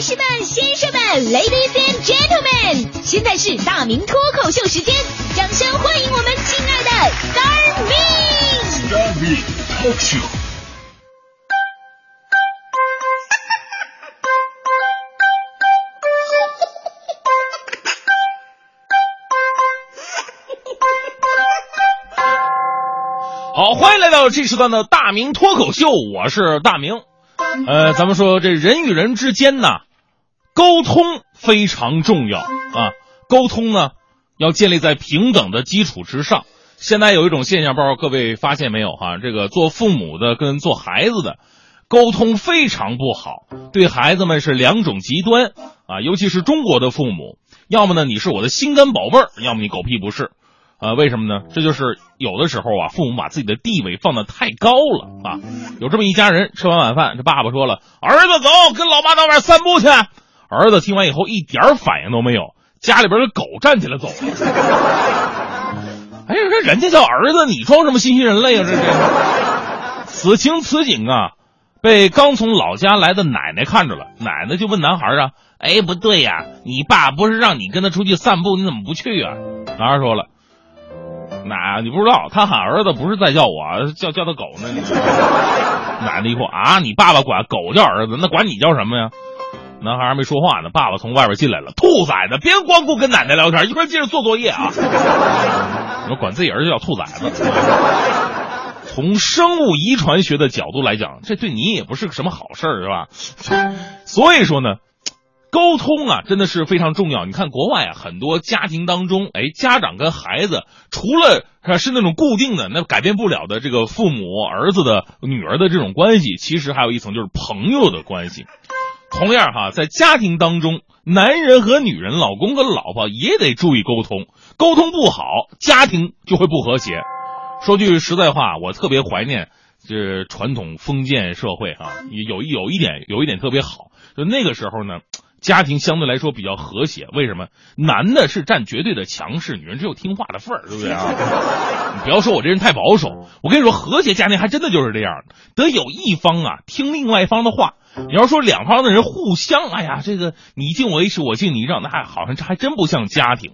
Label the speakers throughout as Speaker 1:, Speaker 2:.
Speaker 1: 女士们、先生们，Ladies and Gentlemen，现在是大明脱口秀时间，掌声欢迎我们亲爱的 Star
Speaker 2: Me！Star Me Talk Show。
Speaker 3: 好，欢迎来到这时段的大明脱口秀，我是大明。呃，咱们说这人与人之间呢，沟通非常重要啊。沟通呢，要建立在平等的基础之上。现在有一种现象，不知道各位发现没有哈？这个做父母的跟做孩子的沟通非常不好，对孩子们是两种极端啊。尤其是中国的父母，要么呢你是我的心肝宝贝儿，要么你狗屁不是。啊，为什么呢？这就是有的时候啊，父母把自己的地位放得太高了啊。有这么一家人，吃完晚饭，这爸爸说了：“儿子，走，跟老妈到外散步去。”儿子听完以后一点反应都没有，家里边的狗站起来走了。哎呀，这人家叫儿子，你装什么新兴人类啊？这是。此情此景啊，被刚从老家来的奶奶看着了，奶奶就问男孩啊：“哎，不对呀，你爸不是让你跟他出去散步，你怎么不去啊？”男孩说了。奶，你不知道，他喊儿子不是在叫我，叫叫他狗呢。奶奶一说啊，你爸爸管狗叫儿子，那管你叫什么呀？男孩还没说话呢，爸爸从外边进来了，兔崽子，别光顾跟奶奶聊天，一会儿接着做作业啊。我管自己儿子叫兔崽子。从生物遗传学的角度来讲，这对你也不是个什么好事儿，是吧？所以说呢。沟通啊，真的是非常重要。你看国外啊，很多家庭当中，哎，家长跟孩子除了是那种固定的、那改变不了的这个父母儿子的女儿的这种关系，其实还有一层就是朋友的关系。同样哈，在家庭当中，男人和女人、老公和老婆也得注意沟通，沟通不好，家庭就会不和谐。说句实在话，我特别怀念这传统封建社会哈，有有一点有一点特别好，就那个时候呢。家庭相对来说比较和谐，为什么？男的是占绝对的强势，女人只有听话的份儿，对不对啊？你不要说我这人太保守，我跟你说，和谐家庭还真的就是这样，得有一方啊听另外一方的话。你要说两方的人互相，哎呀，这个你敬我一尺，我敬你一丈，那好像这还真不像家庭。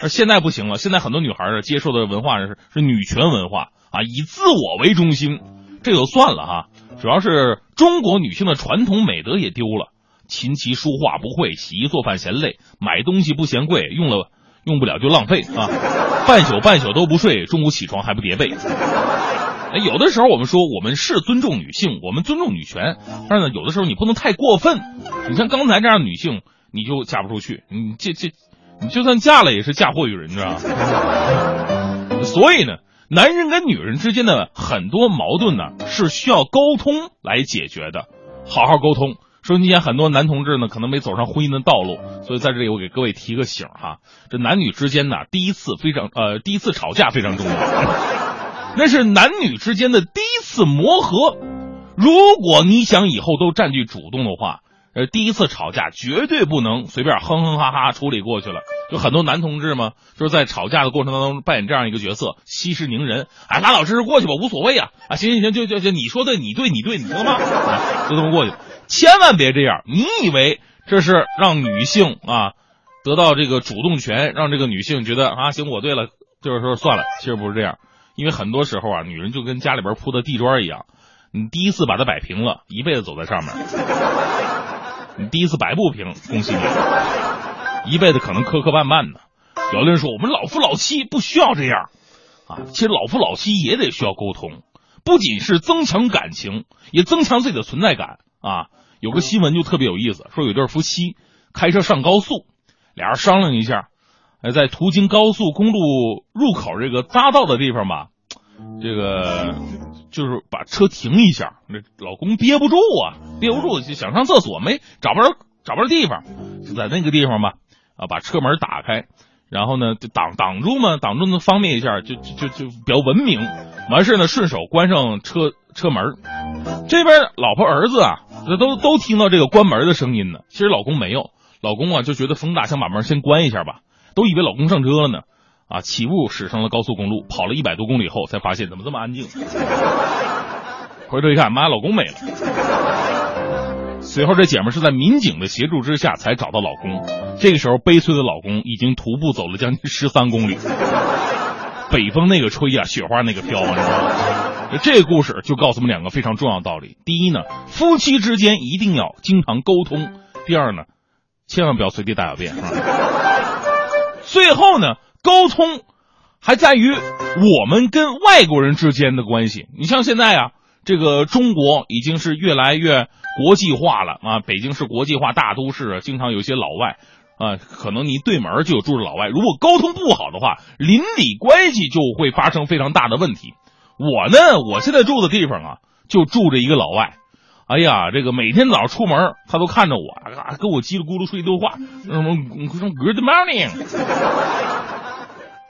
Speaker 3: 而现在不行了，现在很多女孩儿接受的文化是是女权文化啊，以自我为中心，这就算了哈，主要是中国女性的传统美德也丢了。琴棋书画不会，洗衣做饭嫌累，买东西不嫌贵，用了用不了就浪费啊！半宿半宿都不睡，中午起床还不叠被。哎，有的时候我们说我们是尊重女性，我们尊重女权，但是呢，有的时候你不能太过分。你像刚才这样女性，你就嫁不出去，你这这，你就算嫁了也是嫁祸于人，知道吧？所以呢，男人跟女人之间的很多矛盾呢，是需要沟通来解决的，好好沟通。收音机前很多男同志呢，可能没走上婚姻的道路，所以在这里我给各位提个醒哈，这男女之间呢，第一次非常呃，第一次吵架非常重要，那是男女之间的第一次磨合。如果你想以后都占据主动的话，呃，第一次吵架绝对不能随便哼哼哈哈处理过去了。就很多男同志嘛，就是在吵架的过程当中扮演这样一个角色，息事宁人，哎，拉老实实过去吧，无所谓啊，啊，行行行，就就就你说对，你对，你对，你知道吗？就这么过去。千万别这样！你以为这是让女性啊得到这个主动权，让这个女性觉得啊行我对了，就是说算了，其实不是这样。因为很多时候啊，女人就跟家里边铺的地砖一样，你第一次把它摆平了，一辈子走在上面；你第一次摆不平，恭喜你，一辈子可能磕磕绊绊的。有的人说我们老夫老妻不需要这样啊，其实老夫老妻也得需要沟通，不仅是增强感情，也增强自己的存在感啊。有个新闻就特别有意思，说有对夫妻开车上高速，俩人商量一下，哎，在途经高速公路入口这个匝道的地方吧，这个就是把车停一下。那老公憋不住啊，憋不住就想上厕所，没找不着找不着地方，就在那个地方吧，啊，把车门打开，然后呢就挡挡住嘛，挡住能方便一下，就就就比较文明。完事呢，顺手关上车车门。这边老婆儿子啊。这都都听到这个关门的声音呢。其实老公没有，老公啊就觉得风大，想把门先关一下吧。都以为老公上车了呢，啊，起步驶上了高速公路，跑了一百多公里后才发现怎么这么安静。回头一看，妈，老公没了。随后这姐们是在民警的协助之下才找到老公。这个时候，悲催的老公已经徒步走了将近十三公里，北风那个吹呀，雪花那个飘啊，你知道吗？这个故事就告诉我们两个非常重要的道理：第一呢，夫妻之间一定要经常沟通；第二呢，千万不要随地大小便。最后呢，沟通还在于我们跟外国人之间的关系。你像现在啊，这个中国已经是越来越国际化了啊，北京是国际化大都市，经常有些老外啊，可能你对门就有住着老外。如果沟通不好的话，邻里关系就会发生非常大的问题。我呢，我现在住的地方啊，就住着一个老外。哎呀，这个每天早上出门，他都看着我，啊，跟我叽里咕噜说一堆话，什么 Good morning。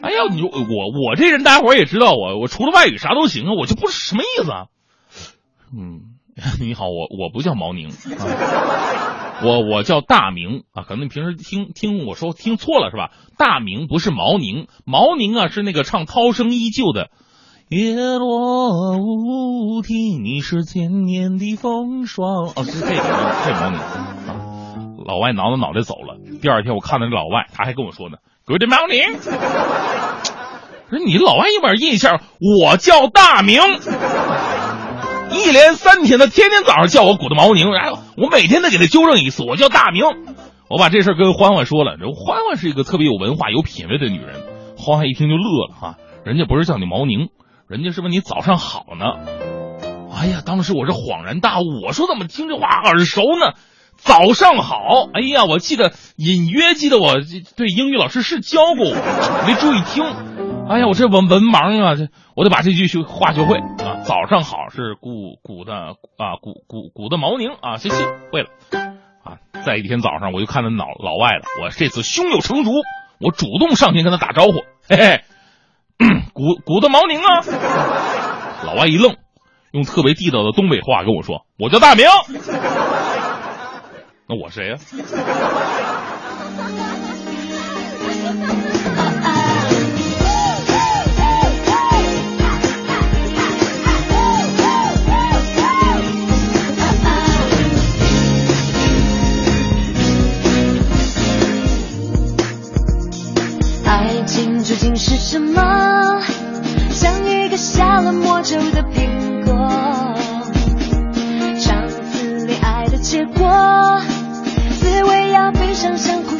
Speaker 3: 哎呀，你我我这人，大家伙也知道我，我除了外语啥都行啊，我就不是什么意思啊。嗯，你好，我我不叫毛宁，啊、我我叫大明啊，可能你平时听听我说听错了是吧？大明不是毛宁，毛宁啊是那个唱《涛声依旧》的。叶落乌啼，你是千年的风霜。哦，是这个，这毛宁啊。老外挠挠脑袋走了。第二天我看到这老外，他还跟我说呢，Good morning。说你老外有点印象，我叫大明。一连三天，他天天早上叫我鼓捣毛宁，然后我每天都给他纠正一次，我叫大明。我把这事跟欢欢说了，这欢欢是一个特别有文化、有品位的女人。欢欢一听就乐了哈，人家不是叫你毛宁。人家是问你早上好呢，哎呀，当时我是恍然大悟，我说怎么听这话耳熟呢？早上好，哎呀，我记得隐约记得我对英语老师是教过我，没注意听。哎呀，我这文文盲啊，这我得把这句学话学会啊。早上好是古古的啊，古古古的毛宁啊，行行会了啊。再一天早上我就看到老老外了，我这次胸有成竹，我主动上前跟他打招呼，嘿嘿。鼓鼓的毛宁啊！老外一愣，用特别地道的东北话跟我说：“我叫大明。”那我谁呀？
Speaker 4: 什么？像一个下了魔咒的苹果上次恋
Speaker 2: 爱的结果滋味要比想象苦